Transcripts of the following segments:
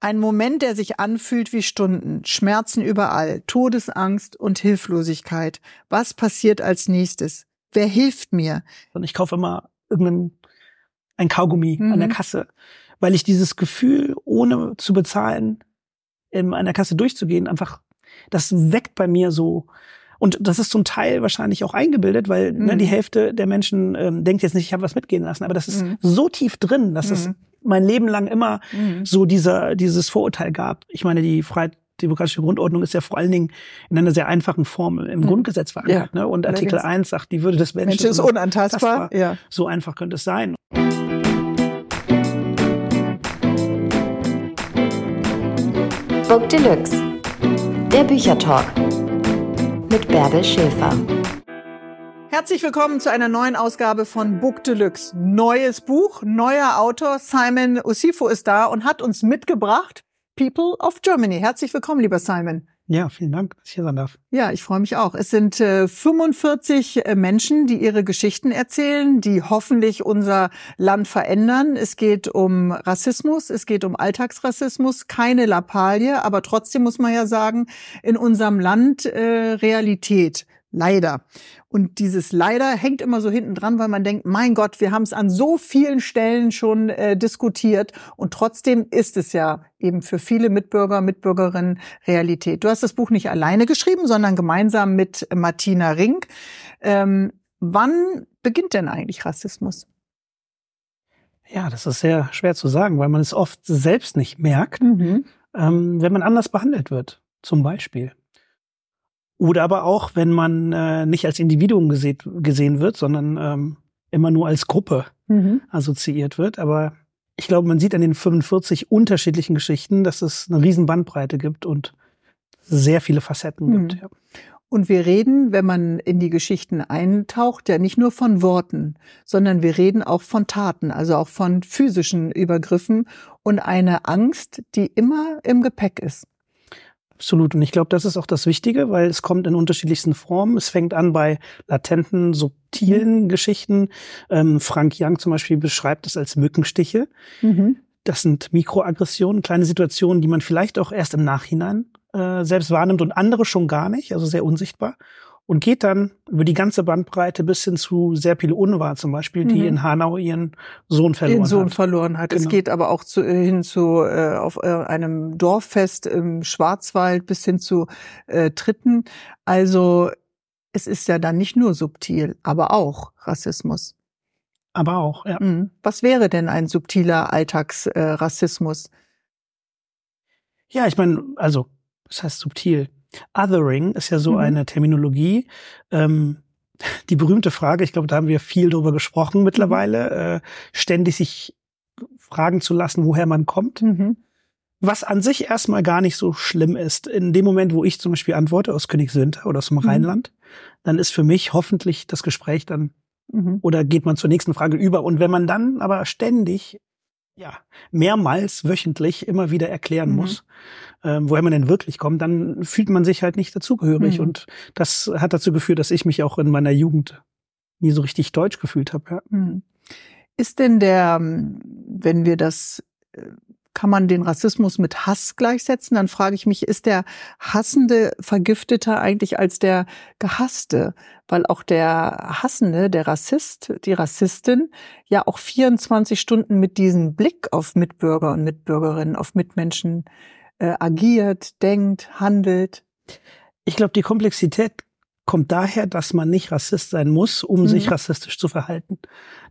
Ein Moment, der sich anfühlt wie Stunden, Schmerzen überall, Todesangst und Hilflosigkeit. Was passiert als nächstes? Wer hilft mir? Und ich kaufe immer irgendein ein Kaugummi mhm. an der mhm. Kasse, weil ich dieses Gefühl, ohne zu bezahlen, in, an der Kasse durchzugehen, einfach, das weckt bei mir so. Und das ist zum Teil wahrscheinlich auch eingebildet, weil mhm. ne, die mhm. Hälfte der Menschen ähm, denkt jetzt nicht, ich habe was mitgehen lassen, aber das ist mhm. so tief drin, dass es mein Leben lang immer mhm. so dieser, dieses Vorurteil gab. Ich meine, die Freiheitdemokratische Grundordnung ist ja vor allen Dingen in einer sehr einfachen Form im mhm. Grundgesetz verankert. Ja. Ne? Und Artikel Allerdings. 1 sagt, die Würde des Menschen, Mensch ist unantastbar. Ja. So einfach könnte es sein. Book Deluxe, der Büchertalk mit Bärbel Schäfer. Herzlich willkommen zu einer neuen Ausgabe von Book Deluxe. Neues Buch, neuer Autor Simon Osifo ist da und hat uns mitgebracht People of Germany. Herzlich willkommen, lieber Simon. Ja, vielen Dank, dass ich hier sein darf. Ja, ich freue mich auch. Es sind äh, 45 äh, Menschen, die ihre Geschichten erzählen, die hoffentlich unser Land verändern. Es geht um Rassismus, es geht um Alltagsrassismus, keine Lappalie, aber trotzdem muss man ja sagen, in unserem Land äh, Realität. Leider. Und dieses leider hängt immer so hinten dran, weil man denkt, mein Gott, wir haben es an so vielen Stellen schon äh, diskutiert und trotzdem ist es ja eben für viele Mitbürger, Mitbürgerinnen Realität. Du hast das Buch nicht alleine geschrieben, sondern gemeinsam mit Martina Rink. Ähm, wann beginnt denn eigentlich Rassismus? Ja, das ist sehr schwer zu sagen, weil man es oft selbst nicht merkt, mhm. ähm, wenn man anders behandelt wird, zum Beispiel. Oder aber auch, wenn man äh, nicht als Individuum gesehen, gesehen wird, sondern ähm, immer nur als Gruppe mhm. assoziiert wird. Aber ich glaube, man sieht an den 45 unterschiedlichen Geschichten, dass es eine riesen Bandbreite gibt und sehr viele Facetten mhm. gibt. Ja. Und wir reden, wenn man in die Geschichten eintaucht, ja nicht nur von Worten, sondern wir reden auch von Taten, also auch von physischen Übergriffen und eine Angst, die immer im Gepäck ist. Absolut. Und ich glaube, das ist auch das Wichtige, weil es kommt in unterschiedlichsten Formen. Es fängt an bei latenten, subtilen mhm. Geschichten. Ähm, Frank Young zum Beispiel beschreibt es als Mückenstiche. Mhm. Das sind Mikroaggressionen, kleine Situationen, die man vielleicht auch erst im Nachhinein äh, selbst wahrnimmt und andere schon gar nicht, also sehr unsichtbar und geht dann über die ganze Bandbreite bis hin zu sehr viele Unwahr zum Beispiel, die mhm. in Hanau ihren Sohn verloren hat. Den Sohn hat. verloren hat. Genau. Es geht aber auch zu, äh, hin zu äh, auf äh, einem Dorffest im Schwarzwald bis hin zu äh, Tritten. Also es ist ja dann nicht nur subtil, aber auch Rassismus. Aber auch, ja. Mhm. Was wäre denn ein subtiler Alltagsrassismus? Äh, ja, ich meine, also, was heißt subtil? Othering ist ja so mhm. eine Terminologie. Ähm, die berühmte Frage, ich glaube, da haben wir viel drüber gesprochen mittlerweile, äh, ständig sich fragen zu lassen, woher man kommt. Mhm. Was an sich erstmal gar nicht so schlimm ist. In dem Moment, wo ich zum Beispiel antworte aus Königswinter oder aus dem mhm. Rheinland, dann ist für mich hoffentlich das Gespräch dann mhm. oder geht man zur nächsten Frage über. Und wenn man dann aber ständig ja, mehrmals wöchentlich immer wieder erklären mhm. muss, ähm, woher man denn wirklich kommt, dann fühlt man sich halt nicht dazugehörig. Mhm. Und das hat dazu geführt, dass ich mich auch in meiner Jugend nie so richtig deutsch gefühlt habe. Ja. Mhm. Ist denn der, wenn wir das äh, kann man den Rassismus mit Hass gleichsetzen? Dann frage ich mich, ist der Hassende vergifteter eigentlich als der Gehasste? Weil auch der Hassende, der Rassist, die Rassistin ja auch 24 Stunden mit diesem Blick auf Mitbürger und Mitbürgerinnen, auf Mitmenschen äh, agiert, denkt, handelt. Ich glaube, die Komplexität kommt daher, dass man nicht Rassist sein muss, um mhm. sich rassistisch zu verhalten.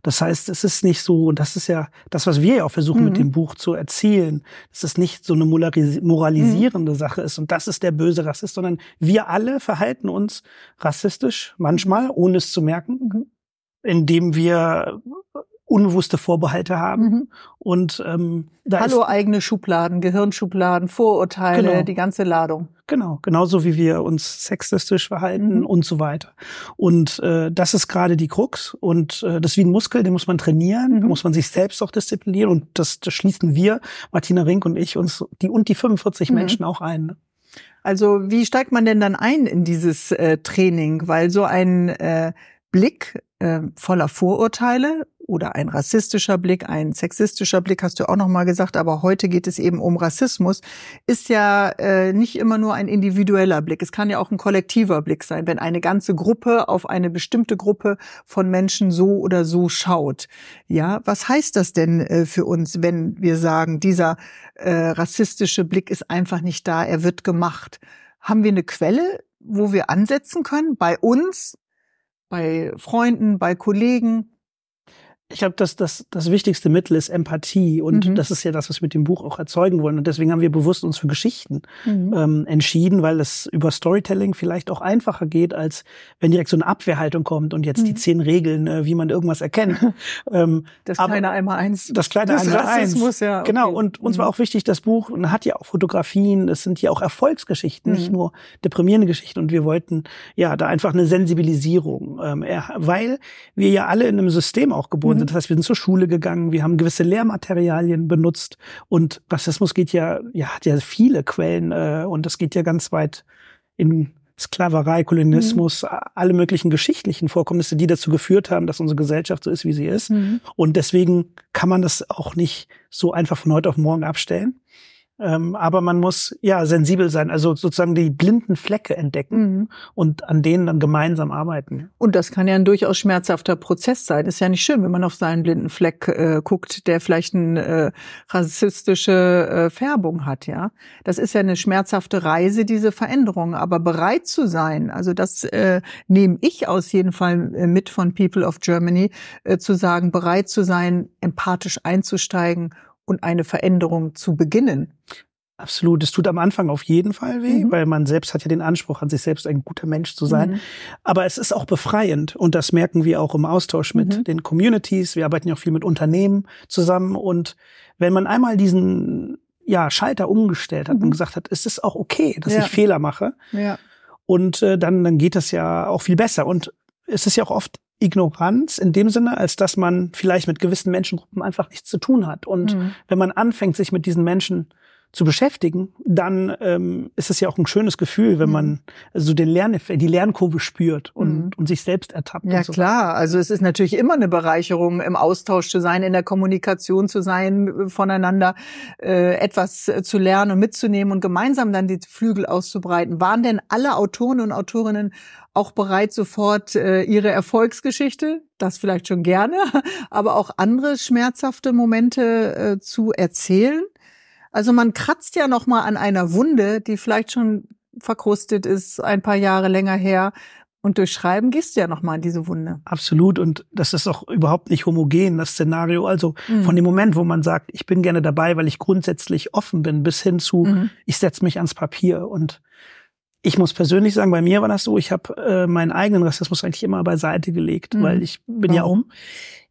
Das heißt, es ist nicht so, und das ist ja das, was wir ja auch versuchen mhm. mit dem Buch zu erzielen, dass es nicht so eine moralisierende mhm. Sache ist und das ist der böse Rassist, sondern wir alle verhalten uns rassistisch, manchmal, ohne es zu merken, mhm. indem wir unbewusste Vorbehalte haben. Mhm. Und ähm, da Hallo eigene Schubladen, Gehirnschubladen, Vorurteile, genau. die ganze Ladung. Genau, genauso wie wir uns sexistisch verhalten mhm. und so weiter. Und äh, das ist gerade die Krux. Und äh, das ist wie ein Muskel, den muss man trainieren, mhm. da muss man sich selbst auch disziplinieren. Und das, das schließen wir, Martina Rink und ich, uns die und die 45 mhm. Menschen auch ein. Ne? Also wie steigt man denn dann ein in dieses äh, Training? Weil so ein äh, Blick äh, voller Vorurteile oder ein rassistischer Blick, ein sexistischer Blick, hast du auch noch mal gesagt, aber heute geht es eben um Rassismus, ist ja äh, nicht immer nur ein individueller Blick. Es kann ja auch ein kollektiver Blick sein, wenn eine ganze Gruppe auf eine bestimmte Gruppe von Menschen so oder so schaut. Ja, was heißt das denn äh, für uns, wenn wir sagen, dieser äh, rassistische Blick ist einfach nicht da, er wird gemacht? Haben wir eine Quelle, wo wir ansetzen können? Bei uns, bei Freunden, bei Kollegen? Ich glaube, dass das, das wichtigste Mittel ist Empathie und Mhm. das ist ja das, was wir mit dem Buch auch erzeugen wollen. Und deswegen haben wir bewusst uns für Geschichten Mhm. ähm, entschieden, weil es über Storytelling vielleicht auch einfacher geht, als wenn direkt so eine Abwehrhaltung kommt und jetzt die Mhm. zehn Regeln, äh, wie man irgendwas erkennt. ähm, Das kleine einmal eins. das kleine des Einmal eins. Rassismus, ja. Genau, okay. und uns Mhm. war auch wichtig, das Buch hat ja auch Fotografien, es sind ja auch Erfolgsgeschichten, nicht Mhm. nur deprimierende Geschichten. Und wir wollten ja da einfach eine Sensibilisierung, ähm, weil wir ja alle in einem System auch geboren Mhm. sind. Das heißt, wir sind zur Schule gegangen, wir haben gewisse Lehrmaterialien benutzt und Rassismus geht ja, ja, hat ja viele Quellen äh, und das geht ja ganz weit in Sklaverei, Kolonialismus, alle möglichen geschichtlichen Vorkommnisse, die dazu geführt haben, dass unsere Gesellschaft so ist, wie sie ist. Mhm. Und deswegen kann man das auch nicht so einfach von heute auf morgen abstellen. Ähm, aber man muss ja sensibel sein, also sozusagen die blinden Flecke entdecken Mhm. und an denen dann gemeinsam arbeiten. Und das kann ja ein durchaus schmerzhafter Prozess sein. Ist ja nicht schön, wenn man auf seinen blinden Fleck äh, guckt, der vielleicht eine äh, rassistische äh, Färbung hat, ja. Das ist ja eine schmerzhafte Reise, diese Veränderung. Aber bereit zu sein, also das äh, nehme ich aus jeden Fall äh, mit von People of Germany, äh, zu sagen, bereit zu sein, empathisch einzusteigen und eine Veränderung zu beginnen. Absolut. Es tut am Anfang auf jeden Fall weh, Mhm. weil man selbst hat ja den Anspruch, an sich selbst ein guter Mensch zu sein. Mhm. Aber es ist auch befreiend und das merken wir auch im Austausch mit Mhm. den Communities. Wir arbeiten ja auch viel mit Unternehmen zusammen und wenn man einmal diesen ja, Schalter umgestellt hat Mhm. und gesagt hat, es ist auch okay, dass Ja. ich Fehler mache Ja. und äh, dann, dann geht das ja auch viel besser. Und es ist ja auch oft Ignoranz in dem Sinne, als dass man vielleicht mit gewissen Menschengruppen einfach nichts zu tun hat. Und Mhm. wenn man anfängt, sich mit diesen Menschen zu beschäftigen, dann ähm, ist es ja auch ein schönes Gefühl, wenn Mhm. man so den Lern die Lernkurve spürt und, Mhm. und sich selbst ertappt. Ja und so. klar, also es ist natürlich immer eine Bereicherung, im Austausch zu sein, in der Kommunikation zu sein, äh, voneinander äh, etwas äh, zu lernen und mitzunehmen und gemeinsam dann die Flügel auszubreiten. Waren denn alle Autoren und Autorinnen auch bereit, sofort äh, ihre Erfolgsgeschichte, das vielleicht schon gerne, aber auch andere schmerzhafte Momente äh, zu erzählen? Also man kratzt ja noch mal an einer Wunde, die vielleicht schon verkrustet ist, ein paar Jahre länger her. Und durch Schreiben gehst du ja noch mal in diese Wunde. Absolut. Und das ist auch überhaupt nicht homogen, das Szenario. Also Mhm. von dem Moment, wo man sagt, ich bin gerne dabei, weil ich grundsätzlich offen bin, bis hin zu, Mhm. ich setze mich ans Papier. Und ich muss persönlich sagen, bei mir war das so, ich habe äh, meinen eigenen Rassismus eigentlich immer beiseite gelegt, Mhm. weil ich bin ja auch Warum?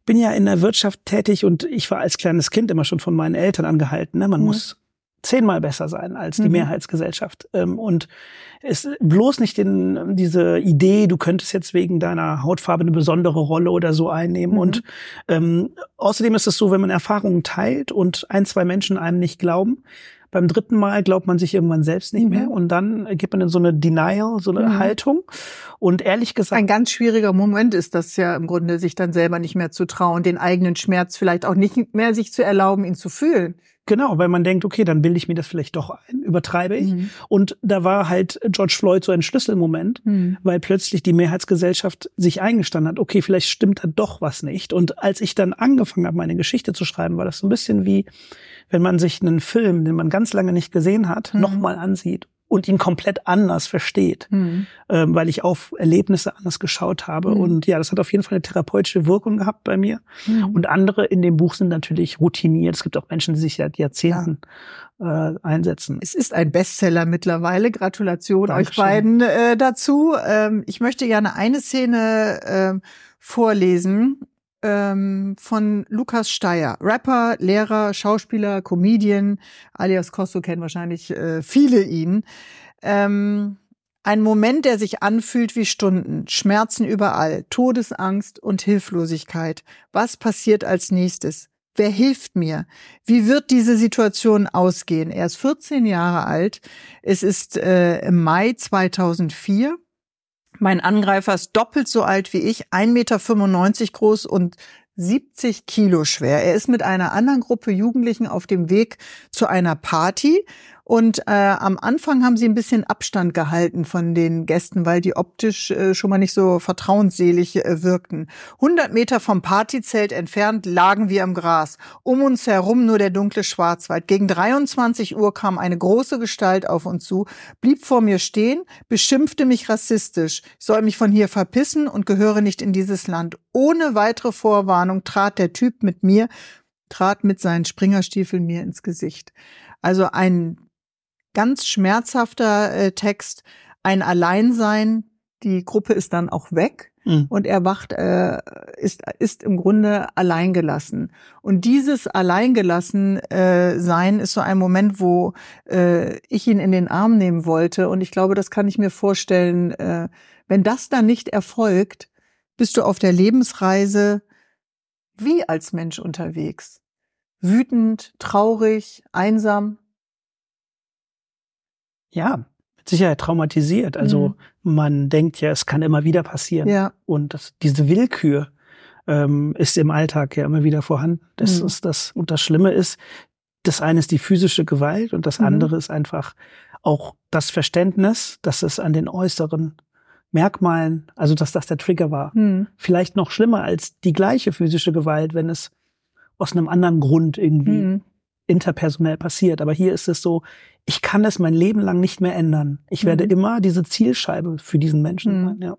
Bin ja in der Wirtschaft tätig und ich war als kleines Kind immer schon von meinen Eltern angehalten. Ne? Man Mhm. muss zehnmal besser sein als die Mhm. Mehrheitsgesellschaft. Ähm, und es bloß nicht den, diese Idee, du könntest jetzt wegen deiner Hautfarbe eine besondere Rolle oder so einnehmen. Mhm. Und ähm, außerdem ist es so, wenn man Erfahrungen teilt und ein, zwei Menschen einem nicht glauben, beim dritten Mal glaubt man sich irgendwann selbst nicht Mhm. mehr und dann geht man in so eine Denial, so eine Mhm. Haltung. Und ehrlich gesagt, Ein ganz schwieriger Moment ist das ja im Grunde, sich dann selber nicht mehr zu trauen, den eigenen Schmerz vielleicht auch nicht mehr sich zu erlauben, ihn zu fühlen. Genau, weil man denkt, okay, dann bilde ich mir das vielleicht doch ein, übertreibe ich. Mhm. Und da war halt George Floyd so ein Schlüsselmoment, Mhm. weil plötzlich die Mehrheitsgesellschaft sich eingestanden hat, okay, vielleicht stimmt da doch was nicht. Und als ich dann angefangen habe, meine Geschichte zu schreiben, war das so ein bisschen wie, wenn man sich einen Film, den man ganz lange nicht gesehen hat, Mhm. nochmal ansieht und ihn komplett anders versteht, Mhm. ähm, weil ich auf Erlebnisse anders geschaut habe. Mhm. Und ja, das hat auf jeden Fall eine therapeutische Wirkung gehabt bei mir. Mhm. Und andere in dem Buch sind natürlich routiniert. Es gibt auch Menschen, die sich seit Jahrzehnten äh, einsetzen. Es ist ein Bestseller mittlerweile. Gratulation Dankeschön. euch beiden äh, dazu. Ähm, ich möchte gerne eine Szene ähm, vorlesen ähm, von Lukas Steyer. Rapper, Lehrer, Schauspieler, Comedian, alias Kosso kennen wahrscheinlich äh, viele ihn. Ähm, ein Moment, der sich anfühlt wie Stunden, Schmerzen überall, Todesangst und Hilflosigkeit. Was passiert als nächstes? Wer hilft mir? Wie wird diese Situation ausgehen? Er ist 14 Jahre alt. Es ist äh, im Mai 2004. Mein Angreifer ist doppelt so alt wie ich, 1,95 Meter groß und 70 Kilo schwer. Er ist mit einer anderen Gruppe Jugendlichen auf dem Weg zu einer Party und äh, am Anfang haben sie ein bisschen Abstand gehalten von den Gästen, weil die optisch äh, schon mal nicht so vertrauensselig äh, wirkten. 100 Meter vom Partyzelt entfernt lagen wir im Gras. Um uns herum nur der dunkle Schwarzwald. Gegen 23 Uhr kam eine große Gestalt auf uns zu, blieb vor mir stehen, beschimpfte mich rassistisch. Ich soll mich von hier verpissen und gehöre nicht in dieses Land. Ohne weitere Vorwarnung trat der Typ mit mir, trat mit seinen Springerstiefeln mir ins Gesicht. Also ein ganz schmerzhafter äh, Text, ein Alleinsein, die Gruppe ist dann auch weg mhm. und er wacht, äh, ist, ist im Grunde alleingelassen. Und dieses Alleingelassen äh, sein ist so ein Moment, wo äh, ich ihn in den Arm nehmen wollte. Und ich glaube, das kann ich mir vorstellen, äh, wenn das dann nicht erfolgt, bist du auf der Lebensreise wie als Mensch unterwegs. Wütend, traurig, einsam ja, mit Sicherheit traumatisiert. Also mhm. man denkt ja, es kann immer wieder passieren. Ja. Und das, diese Willkür ähm, ist im Alltag ja immer wieder vorhanden. Das mhm. ist das, und das Schlimme ist, das eine ist die physische Gewalt und das mhm. andere ist einfach auch das Verständnis, dass es an den äußeren Merkmalen, also dass das der Trigger war. Mhm. Vielleicht noch schlimmer als die gleiche physische Gewalt, wenn es aus einem anderen Grund irgendwie mhm interpersonell passiert. Aber hier ist es so, ich kann es mein Leben lang nicht mehr ändern. Ich werde mhm. immer diese Zielscheibe für diesen Menschen mhm. sein. Ja.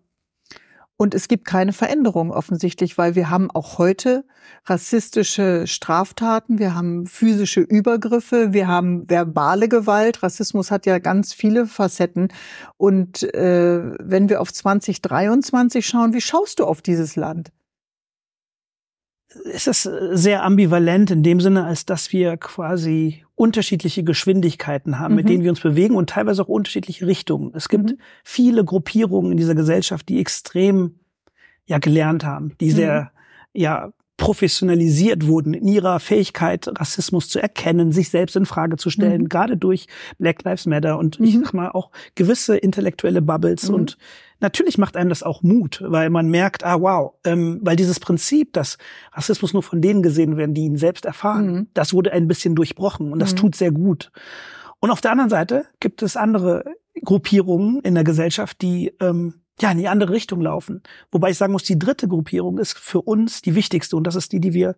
Und es gibt keine Veränderung offensichtlich, weil wir haben auch heute rassistische Straftaten, wir haben physische Übergriffe, wir haben verbale Gewalt. Rassismus hat ja ganz viele Facetten. Und äh, wenn wir auf 2023 schauen, wie schaust du auf dieses Land? Es ist sehr ambivalent in dem Sinne, als dass wir quasi unterschiedliche Geschwindigkeiten haben, mhm. mit denen wir uns bewegen und teilweise auch unterschiedliche Richtungen. Es gibt mhm. viele Gruppierungen in dieser Gesellschaft, die extrem ja gelernt haben, die sehr mhm. ja professionalisiert wurden in ihrer Fähigkeit, Rassismus zu erkennen, sich selbst in Frage zu stellen, mhm. gerade durch Black Lives Matter und ich mhm. sag mal auch gewisse intellektuelle Bubbles mhm. und natürlich macht einem das auch Mut, weil man merkt, ah wow, ähm, weil dieses Prinzip, dass Rassismus nur von denen gesehen werden, die ihn selbst erfahren, mhm. das wurde ein bisschen durchbrochen und das mhm. tut sehr gut. Und auf der anderen Seite gibt es andere Gruppierungen in der Gesellschaft, die ähm, ja in die andere Richtung laufen. Wobei ich sagen muss, die dritte Gruppierung ist für uns die wichtigste und das ist die, die wir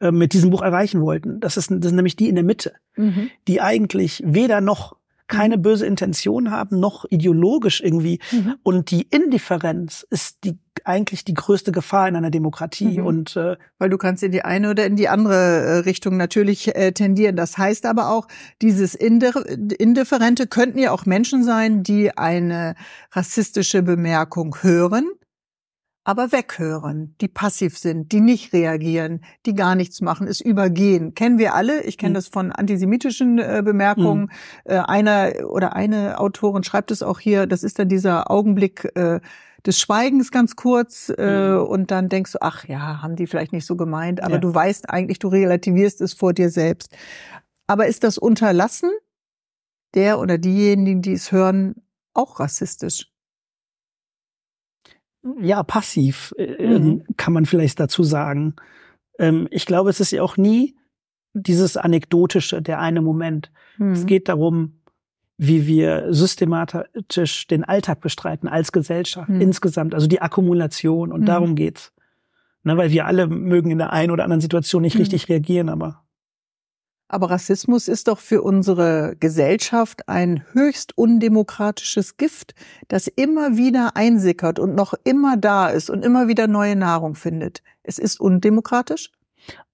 äh, mit diesem Buch erreichen wollten. Das ist, das ist nämlich die in der Mitte, mhm. die eigentlich weder noch keine böse Intention haben, noch ideologisch irgendwie. Mhm. Und die Indifferenz ist die eigentlich die größte Gefahr in einer Demokratie. Mhm. Und äh, weil du kannst in die eine oder in die andere äh, Richtung natürlich äh, tendieren. Das heißt aber auch, dieses Indifferente könnten ja auch Menschen sein, die eine rassistische Bemerkung hören aber weghören, die passiv sind, die nicht reagieren, die gar nichts machen, es übergehen. Kennen wir alle. Ich kenne mhm. das von antisemitischen äh, Bemerkungen. Mhm. Äh, einer oder eine Autorin schreibt es auch hier. Das ist dann dieser Augenblick äh, des Schweigens ganz kurz mhm. und dann denkst du, ach ja, haben die vielleicht nicht so gemeint, aber ja. du weißt eigentlich, du relativierst es vor dir selbst. Aber ist das Unterlassen der oder diejenigen, die es hören, auch rassistisch? Ja, passiv, äh, mhm. kann man vielleicht dazu sagen. Ähm, ich glaube, es ist ja auch nie dieses anekdotische, der eine Moment. Mhm. Es geht darum, wie wir systematisch den Alltag bestreiten als Gesellschaft mhm. insgesamt, also die Akkumulation und mhm. darum geht's. Ne, weil wir alle mögen in der einen oder anderen Situation nicht mhm. richtig reagieren, aber aber Rassismus ist doch für unsere Gesellschaft ein höchst undemokratisches Gift, das immer wieder einsickert und noch immer da ist und immer wieder neue Nahrung findet. Es ist undemokratisch?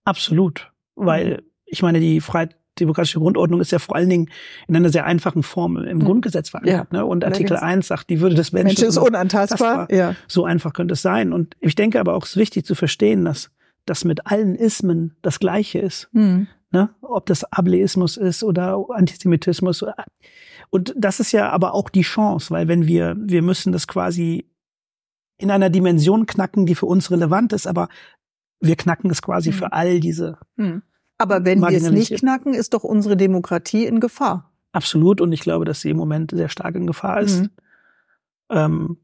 Absolut, weil ich meine, die freiheitdemokratische Grundordnung ist ja vor allen Dingen in einer sehr einfachen Form im mhm. Grundgesetz verankert. Ja, ne? Und Artikel 1 sagt, die Würde des Menschen, Mensch ist unantastbar. Ja. So einfach könnte es sein. Und ich denke aber auch, es ist wichtig zu verstehen, dass das mit allen Ismen das Gleiche ist. Mhm ne? ob das Ableismus ist oder Antisemitismus. Und das ist ja aber auch die Chance, weil wenn wir, wir müssen das quasi in einer Dimension knacken, die für uns relevant ist, aber wir knacken es quasi mhm. für all diese. Mhm. Aber wenn wir es nicht knacken, ist doch unsere Demokratie in Gefahr. Absolut. Und ich glaube, dass sie im Moment sehr stark in Gefahr ist. Mhm. Ähm,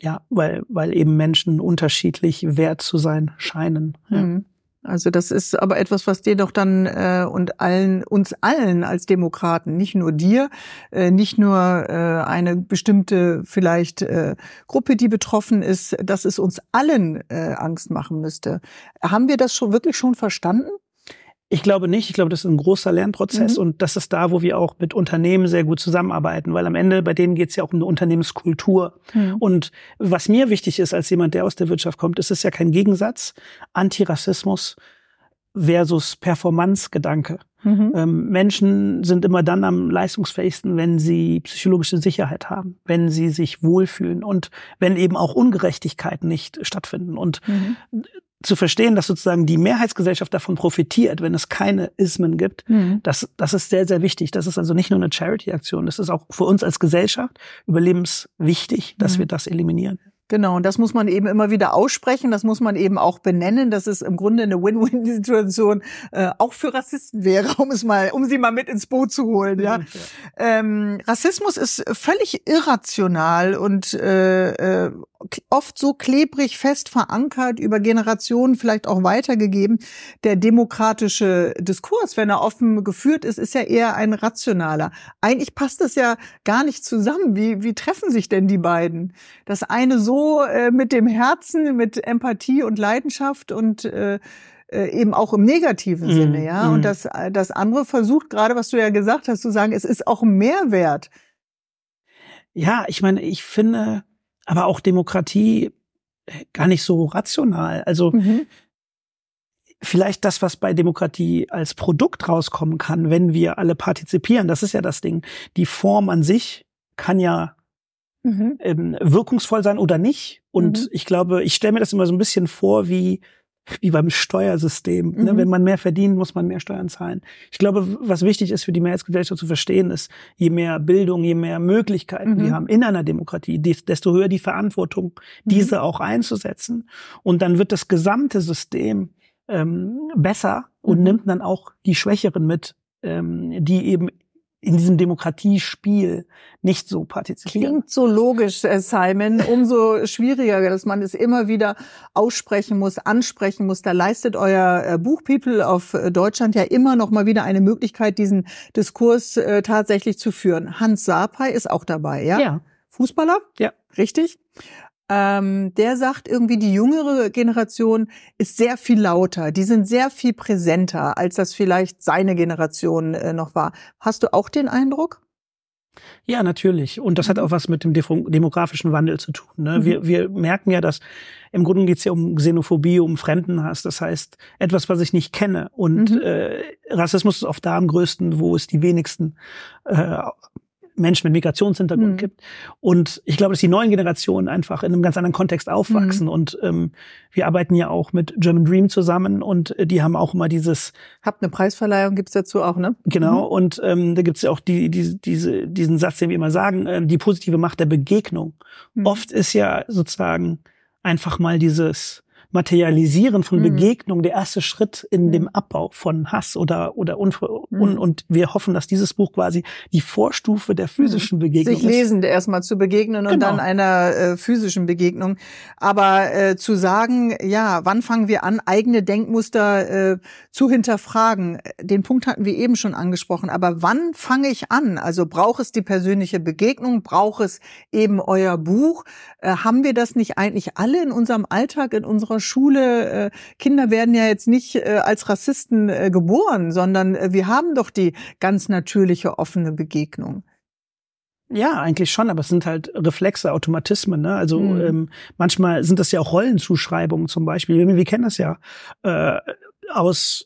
ja, weil, weil eben Menschen unterschiedlich wert zu sein scheinen. Ja. Also das ist aber etwas, was dir doch dann äh, und allen uns allen als Demokraten, nicht nur dir, äh, nicht nur äh, eine bestimmte vielleicht äh, Gruppe, die betroffen ist, dass es uns allen äh, Angst machen müsste. Haben wir das schon wirklich schon verstanden? Ich glaube nicht. Ich glaube, das ist ein großer Lernprozess mhm. und das ist da, wo wir auch mit Unternehmen sehr gut zusammenarbeiten, weil am Ende bei denen geht es ja auch um eine Unternehmenskultur. Mhm. Und was mir wichtig ist als jemand, der aus der Wirtschaft kommt, ist es ja kein Gegensatz. Antirassismus versus Performance-Gedanke. Mhm. Ähm, Menschen sind immer dann am leistungsfähigsten, wenn sie psychologische Sicherheit haben, wenn sie sich wohlfühlen und wenn eben auch Ungerechtigkeiten nicht stattfinden. Und mhm zu verstehen, dass sozusagen die Mehrheitsgesellschaft davon profitiert, wenn es keine Ismen gibt, mhm. das, das ist sehr, sehr wichtig. Das ist also nicht nur eine Charity-Aktion, das ist auch für uns als Gesellschaft überlebenswichtig, dass mhm. wir das eliminieren. Genau, und das muss man eben immer wieder aussprechen, das muss man eben auch benennen, dass es im Grunde eine Win-Win-Situation äh, auch für Rassisten wäre, um es mal, um sie mal mit ins Boot zu holen. Ja, ja. Ähm, Rassismus ist völlig irrational und äh, äh, oft so klebrig fest verankert, über Generationen vielleicht auch weitergegeben. Der demokratische Diskurs, wenn er offen geführt ist, ist ja eher ein rationaler. Eigentlich passt das ja gar nicht zusammen. Wie, wie treffen sich denn die beiden? Das eine so äh, mit dem Herzen, mit Empathie und Leidenschaft und äh, äh eben auch im negativen mm, Sinne, ja. Mm. Und das, das andere versucht gerade, was du ja gesagt hast, zu sagen, es ist auch ein Mehrwert. Ja, ich meine, ich finde, aber auch Demokratie äh, gar nicht so rational. Also mhm. vielleicht das, was bei Demokratie als Produkt rauskommen kann, wenn wir alle partizipieren, das ist ja das Ding. Die Form an sich kann ja mhm. ähm, wirkungsvoll sein oder nicht. Und mhm. ich glaube, ich stelle mir das immer so ein bisschen vor wie wie beim Steuersystem. Ne? Mhm. Ne? Wenn man mehr verdient, muss man mehr Steuern zahlen. Ich glaube, was wichtig ist für die Mehrheitsgesellschaft zu verstehen, ist, je mehr Bildung, je mehr Möglichkeiten mhm. wir haben in einer Demokratie, desto höher die Verantwortung, mhm. diese mhm. auch einzusetzen. Und dann wird das gesamte System ähm, besser und mhm. nimmt dann auch die Schwächeren mit, ähm, die eben in diesem Demokratiespiel nicht so partizipieren. Klingt so logisch, äh, Simon. Umso schwieriger, dass man es immer wieder aussprechen muss, ansprechen muss. Da leistet euer äh, Buch People of äh, Deutschland ja immer noch mal wieder eine Möglichkeit, diesen Diskurs äh, tatsächlich zu führen. Hans Sapai ist auch dabei, ja? Ja. Fußballer? Ja. Richtig? Ähm, der sagt irgendwie, die jüngere Generation ist sehr viel lauter, die sind sehr viel präsenter, als das vielleicht seine Generation äh, noch war. Hast du auch den Eindruck? Ja, natürlich. Und das hat mhm. auch was mit dem demografischen Wandel zu tun. Ne? Mhm. Wir, wir merken ja, dass im Grunde geht es ja um Xenophobie, um Fremdenhass. Das heißt, etwas, was ich nicht kenne. Und mhm. äh, Rassismus ist oft da am größten, wo es die wenigsten äh, Menschen mit Migrationshintergrund mhm. gibt. Und ich glaube, dass die neuen Generationen einfach in einem ganz anderen Kontext aufwachsen. Mhm. Und ähm, wir arbeiten ja auch mit German Dream zusammen und äh, die haben auch immer dieses. Habt eine Preisverleihung gibt's dazu auch, ne? Genau. Mhm. Und ähm, da gibt's ja auch die, die, diese, diesen Satz, den wir immer sagen, äh, die positive Macht der Begegnung. Mhm. Oft ist ja sozusagen einfach mal dieses Materialisieren von mhm. Begegnung der erste Schritt in mhm. dem Abbau von Hass oder oder Unfre mhm. und, und wir hoffen, dass dieses Buch quasi die Vorstufe der physischen mhm. Begegnung Sich lesend erstmal zu begegnen und genau. dann einer äh, physischen Begegnung. Aber äh, zu sagen, ja, wann fangen wir an, eigene Denkmuster äh, zu hinterfragen? Den Punkt hatten wir eben schon angesprochen. Aber wann fange ich an? Also braucht es die persönliche Begegnung? Braucht es eben euer Buch? Äh, haben wir das nicht eigentlich alle in unserem Alltag, in unserer Schule, äh, Kinder werden ja jetzt nicht äh, als Rassisten äh, geboren, sondern äh, wir haben doch die ganz natürliche offene Begegnung. Ja, eigentlich schon, aber es sind halt Reflexe, Automatismen. Ne? Also mhm. ähm, manchmal sind das ja auch Rollenzuschreibungen zum Beispiel. Wir, wir kennen das ja äh, aus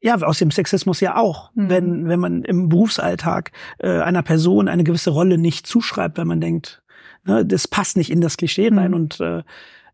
ja, aus dem Sexismus ja auch, mhm. wenn wenn man im Berufsalltag äh, einer Person eine gewisse Rolle nicht zuschreibt, weil man denkt, ne, das passt nicht in das Klischee rein mhm. und äh,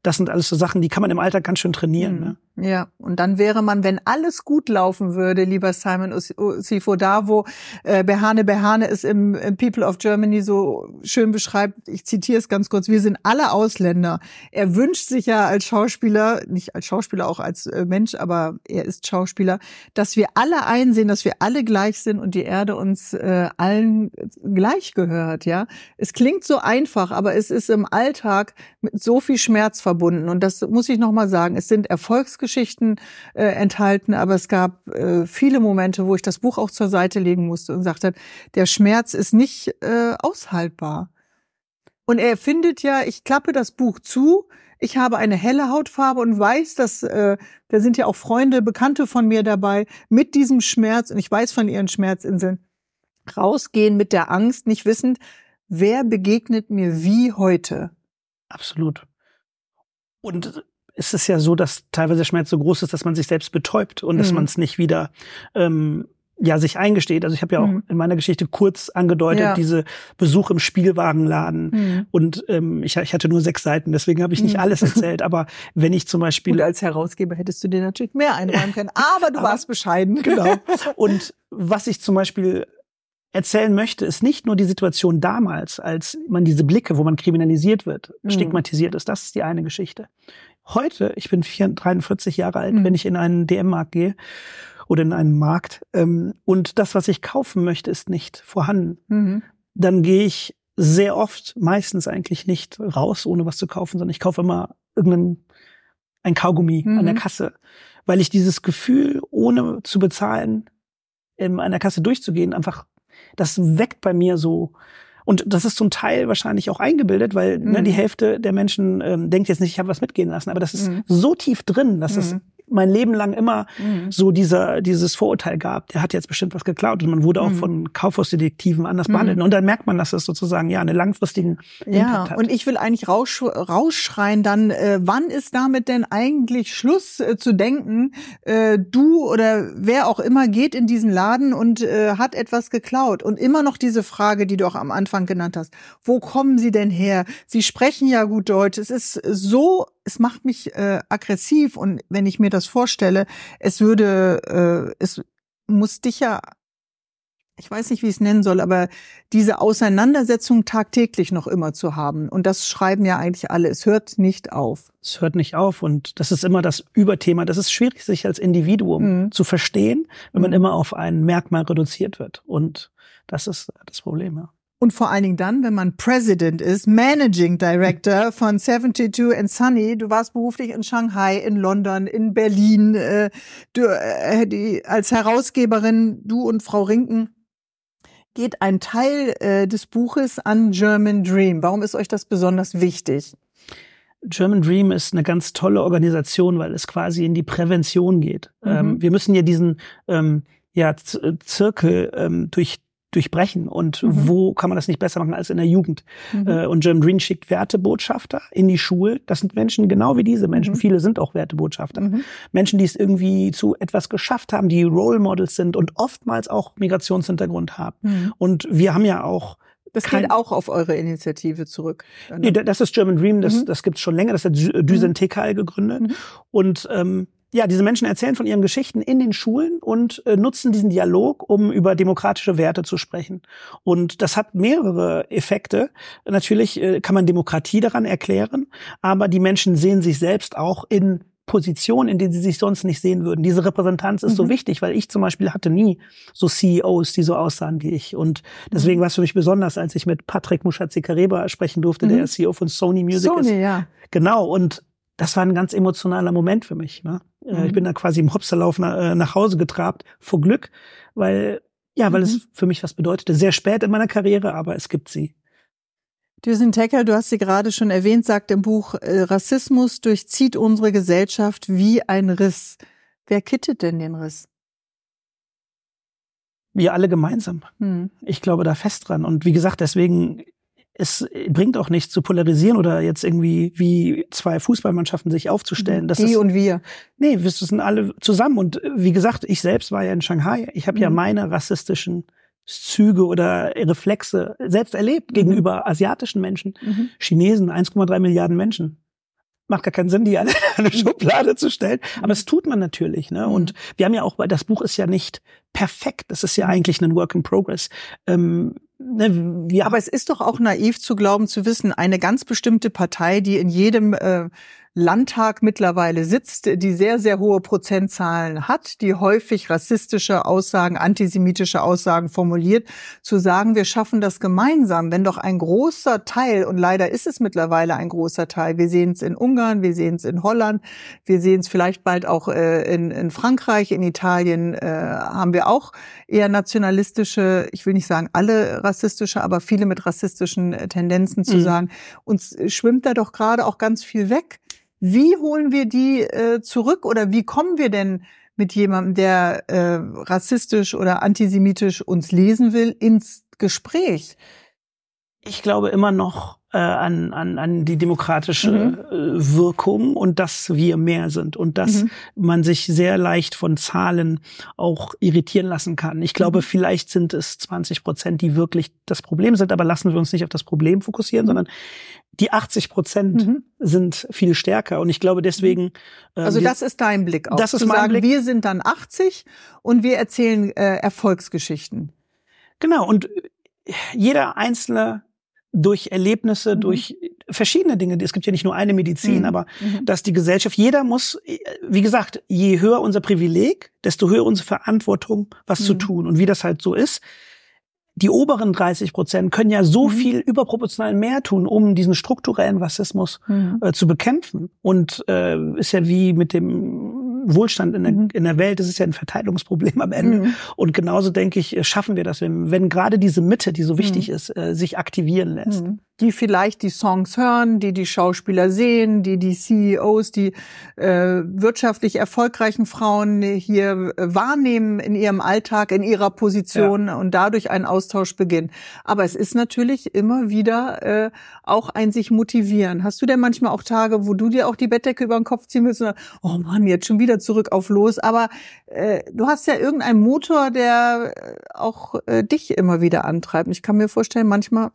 das sind alles so Sachen, die kann man im Alltag ganz schön trainieren. Mhm. Ne? Ja, und dann wäre man, wenn alles gut laufen würde, lieber Simon Sifo, da wo äh, Behane Behane es im, im People of Germany so schön beschreibt, ich zitiere es ganz kurz, wir sind alle Ausländer. Er wünscht sich ja als Schauspieler, nicht als Schauspieler, auch als äh, Mensch, aber er ist Schauspieler, dass wir alle einsehen, dass wir alle gleich sind und die Erde uns äh, allen gleich gehört, ja. Es klingt so einfach, aber es ist im Alltag mit so viel Schmerz verbunden und das muss ich nochmal sagen, es sind Erfolgsgeschichten äh, enthalten, aber es gab äh, viele Momente, wo ich das Buch auch zur Seite legen musste und sagte, der Schmerz ist nicht äh, aushaltbar. Und er findet ja, ich klappe das Buch zu, ich habe eine helle Hautfarbe und weiß, dass äh, da sind ja auch Freunde, Bekannte von mir dabei, mit diesem Schmerz, und ich weiß von ihren Schmerzinseln, rausgehen mit der Angst, nicht wissend, wer begegnet mir wie heute. Absolut. Und ist es ja so, dass teilweise der Schmerz so groß ist, dass man sich selbst betäubt und mhm. dass man es nicht wieder ähm, ja sich eingesteht. Also ich habe ja auch mhm. in meiner Geschichte kurz angedeutet ja. diese Besuch im Spielwagenladen mhm. und ähm, ich, ich hatte nur sechs Seiten, deswegen habe ich nicht mhm. alles erzählt. Aber wenn ich zum Beispiel Gut, als Herausgeber hättest du dir natürlich mehr einräumen können, aber du aber, warst bescheiden. Genau. Und was ich zum Beispiel erzählen möchte, ist nicht nur die Situation damals, als man diese Blicke, wo man kriminalisiert wird, mhm. stigmatisiert ist. Das ist die eine Geschichte heute, ich bin 43 Jahre alt, mhm. wenn ich in einen DM-Markt gehe oder in einen Markt ähm, und das, was ich kaufen möchte, ist nicht vorhanden, mhm. dann gehe ich sehr oft, meistens eigentlich nicht raus, ohne was zu kaufen, sondern ich kaufe immer irgendein ein Kaugummi an der mhm. Kasse, weil ich dieses Gefühl, ohne zu bezahlen, in einer Kasse durchzugehen, einfach, das weckt bei mir so und das ist zum Teil wahrscheinlich auch eingebildet, weil mhm. ne, die mhm. Hälfte der Menschen ähm, denkt jetzt nicht, ich habe was mitgehen lassen. Aber das ist mhm. so tief drin, dass es mhm mein Leben lang immer mhm. so dieser, dieses Vorurteil gab, der hat jetzt bestimmt was geklaut und man wurde auch mhm. von Kaufhausdetektiven anders mhm. behandelt. Und dann merkt man, dass das sozusagen ja eine langfristigen ja, Impact hat. Und ich will eigentlich raussch rausschreien dann, äh, wann ist damit denn eigentlich Schluss äh, zu denken, äh, du oder wer auch immer geht in diesen Laden und äh, hat etwas geklaut. Und immer noch diese Frage, die du auch am Anfang genannt hast. Wo kommen sie denn her? Sie sprechen ja gut Deutsch. Es ist so es macht mich äh, aggressiv und wenn ich mir das vorstelle, es würde, äh, es muss dich ja, ich weiß nicht, wie ich es nennen soll, aber diese Auseinandersetzung tagtäglich noch immer zu haben. Und das schreiben ja eigentlich alle. Es hört nicht auf. Es hört nicht auf und das ist immer das Überthema. Das ist schwierig, sich als Individuum mhm. zu verstehen, wenn man mhm. immer auf ein Merkmal reduziert wird. Und das ist das Problem, ja. Und vor allen Dingen dann, wenn man President ist, Managing Director von 72 and Sunny. Du warst beruflich in Shanghai, in London, in Berlin. Äh, du, äh, die, als Herausgeberin, du und Frau Rinken, geht ein Teil äh, des Buches an German Dream. Warum ist euch das besonders wichtig? German Dream ist eine ganz tolle Organisation, weil es quasi in die Prävention geht. Mhm. Ähm, wir müssen ja diesen ähm, ja, Zirkel ähm, durch durchbrechen und mhm. wo kann man das nicht besser machen als in der Jugend. Mhm. Äh, und Jim Green schickt Wertebotschafter in die Schule. Das sind Menschen genau wie diese Menschen. Mhm. Viele sind auch Wertebotschafter. Mhm. Menschen, die es irgendwie zu etwas geschafft haben, die Role Models sind und oftmals auch Migrationshintergrund haben. Mhm. Und wir haben ja auch das geht auch auf eure Initiative zurück. Nee, das ist German Dream, das, mhm. das gibt's schon länger, das hat Düsen Tekal gegründet. Und ähm, ja, diese Menschen erzählen von ihren Geschichten in den Schulen und äh, nutzen diesen Dialog, um über demokratische Werte zu sprechen. Und das hat mehrere Effekte. Natürlich äh, kann man Demokratie daran erklären, aber die Menschen sehen sich selbst auch in Positionen, in denen sie sich sonst nicht sehen würden. Diese Repräsentanz ist mhm. so wichtig, weil ich zum Beispiel hatte nie so CEOs, die so aussahen wie ich. Und deswegen mhm. war es für mich besonders, als ich mit Patrick Mushatzi-Kareba sprechen durfte, mhm. der CEO von Sony Music Sony, ist. Ja. Genau. Und das war ein ganz emotionaler Moment für mich. Ne? Mhm. Ich bin da quasi im Hopserlauf nach, äh, nach Hause getrabt, vor Glück, weil, ja, weil mhm. es für mich was bedeutete. Sehr spät in meiner Karriere, aber es gibt sie. Düsen Tecker, du hast sie gerade schon erwähnt, sagt im Buch, äh, Rassismus durchzieht unsere Gesellschaft wie ein Riss. Wer kittet denn den Riss? Wir alle gemeinsam. Hm. Ich glaube da fest dran. Und wie gesagt, deswegen es bringt auch nichts zu polarisieren oder jetzt irgendwie wie zwei Fußballmannschaften sich aufzustellen. Das Die ist, und wir. Nee, wir sind alle zusammen. Und wie gesagt, ich selbst war ja in Shanghai. Ich habe mhm. ja meine rassistischen Züge oder Reflexe selbst erlebt mhm. gegenüber asiatischen Menschen, mhm. Chinesen, 1,3 Milliarden Menschen. macht gar keinen Sinn, die eine, eine Schublade zu stellen. Aber es tut man natürlich. Ne? Und wir haben ja auch, weil das Buch ist ja nicht perfekt. Das ist ja eigentlich ein Work in Progress. Ähm, ne, wir Aber es ist doch auch naiv zu glauben, zu wissen, eine ganz bestimmte Partei, die in jedem äh, Landtag mittlerweile sitzt, die sehr, sehr hohe Prozentzahlen hat, die häufig rassistische Aussagen, antisemitische Aussagen formuliert, zu sagen, wir schaffen das gemeinsam, wenn doch ein großer Teil, und leider ist es mittlerweile ein großer Teil, wir sehen es in Ungarn, wir sehen es in Holland, wir sehen es vielleicht bald auch äh, in, in Frankreich, in Italien äh, haben wir auch eher nationalistische, ich will nicht sagen alle rassistische, aber viele mit rassistischen äh, Tendenzen zu mhm. sagen, uns schwimmt da doch gerade auch ganz viel weg. Wie holen wir die äh, zurück oder wie kommen wir denn mit jemandem, der äh, rassistisch oder antisemitisch uns lesen will, ins Gespräch? Ich glaube immer noch äh, an, an, an die demokratische mhm. äh, Wirkung und dass wir mehr sind und dass mhm. man sich sehr leicht von Zahlen auch irritieren lassen kann. Ich glaube, mhm. vielleicht sind es 20 Prozent, die wirklich das Problem sind, aber lassen wir uns nicht auf das Problem fokussieren, mhm. sondern die 80 Prozent mhm. sind viel stärker. Und ich glaube deswegen. Äh, also das ist dein Blick auch. Das ist mein sagen, Blick. Wir sind dann 80 und wir erzählen äh, Erfolgsgeschichten. Genau. Und jeder einzelne durch Erlebnisse, mhm. durch verschiedene Dinge. Es gibt ja nicht nur eine Medizin, mhm. aber mhm. dass die Gesellschaft, jeder muss, wie gesagt, je höher unser Privileg, desto höher unsere Verantwortung, was zu mhm. tun. Und wie das halt so ist, die oberen 30 Prozent können ja so mhm. viel überproportional mehr tun, um diesen strukturellen Rassismus mhm. äh, zu bekämpfen. Und äh, ist ja wie mit dem Wohlstand in der, mhm. in der Welt, das ist ja ein Verteilungsproblem am Ende. Mhm. Und genauso denke ich, schaffen wir das, wenn, wenn gerade diese Mitte, die so wichtig mhm. ist, äh, sich aktivieren lässt. Die vielleicht die Songs hören, die die Schauspieler sehen, die die CEOs, die äh, wirtschaftlich erfolgreichen Frauen hier äh, wahrnehmen in ihrem Alltag, in ihrer Position ja. und dadurch ein Austausch beginnt. Aber es ist natürlich immer wieder äh, auch ein sich motivieren. Hast du denn manchmal auch Tage, wo du dir auch die Bettdecke über den Kopf ziehen willst und oh Mann, jetzt schon wieder zurück auf los. Aber äh, du hast ja irgendeinen Motor, der äh, auch äh, dich immer wieder antreibt. Ich kann mir vorstellen, manchmal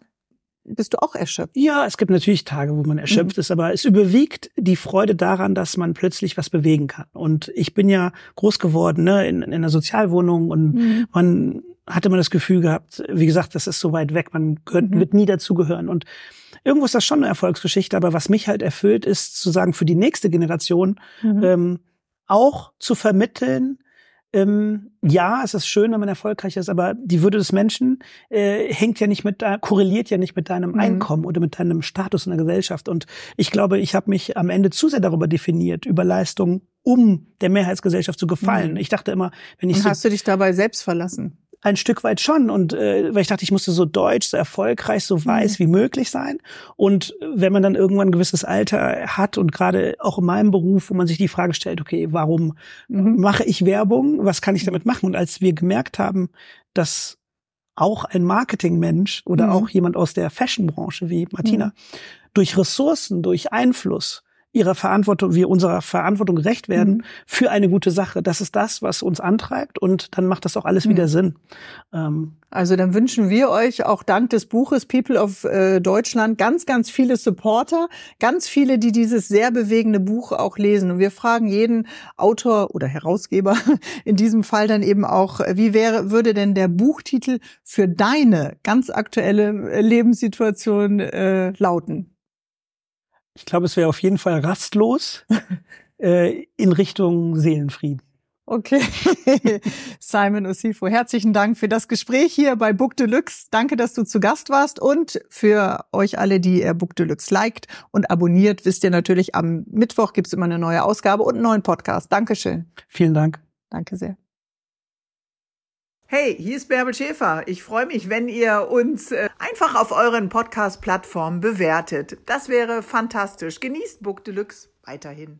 bist du auch erschöpft. Ja, es gibt natürlich Tage, wo man erschöpft mhm. ist, aber es überwiegt die Freude daran, dass man plötzlich was bewegen kann. Und ich bin ja groß geworden ne, in, in einer Sozialwohnung und mhm. man hatte man das Gefühl gehabt, wie gesagt, das ist so weit weg, man gehört, mhm. wird nie dazugehören. Und irgendwo ist das schon eine Erfolgsgeschichte, aber was mich halt erfüllt, ist zu sagen, für die nächste Generation mhm. ähm, auch zu vermitteln, ähm, ja, es ist schön, wenn man erfolgreich ist, aber die Würde des Menschen äh, hängt ja nicht mit, korreliert ja nicht mit deinem mhm. Einkommen oder mit deinem Status in der Gesellschaft. Und ich glaube, ich habe mich am Ende zu sehr darüber definiert, über Leistung, um der Mehrheitsgesellschaft zu gefallen. Mhm. Ich dachte immer, wenn ich Und so hast du dich dabei selbst verlassen? Ein Stück weit schon. Und äh, weil ich dachte, ich musste so deutsch, so erfolgreich, so weiß mhm. wie möglich sein. Und wenn man dann irgendwann ein gewisses Alter hat und gerade auch in meinem Beruf, wo man sich die Frage stellt, okay, warum mhm. mache ich Werbung? Was kann ich damit machen? Und als wir gemerkt haben, dass auch ein Marketingmensch oder mhm. auch jemand aus der Fashionbranche wie Martina mhm. durch Ressourcen, durch Einfluss ihrer Verantwortung, wir unserer Verantwortung gerecht werden mhm. für eine gute Sache. Das ist das, was uns antreibt und dann macht das auch alles mhm. wieder Sinn. Ähm, also dann wünschen wir euch auch dank des Buches People of äh, Deutschland ganz, ganz viele Supporter, ganz viele, die dieses sehr bewegende Buch auch lesen. Und wir fragen jeden Autor oder Herausgeber in diesem Fall dann eben auch, wie wäre, würde denn der Buchtitel für deine ganz aktuelle Lebenssituation äh, lauten? Ich glaube, es wäre auf jeden Fall rastlos äh, in Richtung Seelenfrieden. Okay. Simon Osifo, herzlichen Dank für das Gespräch hier bei Book Deluxe. Danke, dass du zu Gast warst und für euch alle, die Book Deluxe liked und abonniert, wisst ihr natürlich, am Mittwoch gibt's immer eine neue Ausgabe und einen neuen Podcast. Dankeschön. Vielen Dank. Danke sehr. Hey, hier ist Bärbel Schäfer. Ich freue mich, wenn ihr uns äh, einfach auf euren Podcast-Plattformen bewertet. Das wäre fantastisch. Genießt Book Deluxe weiterhin.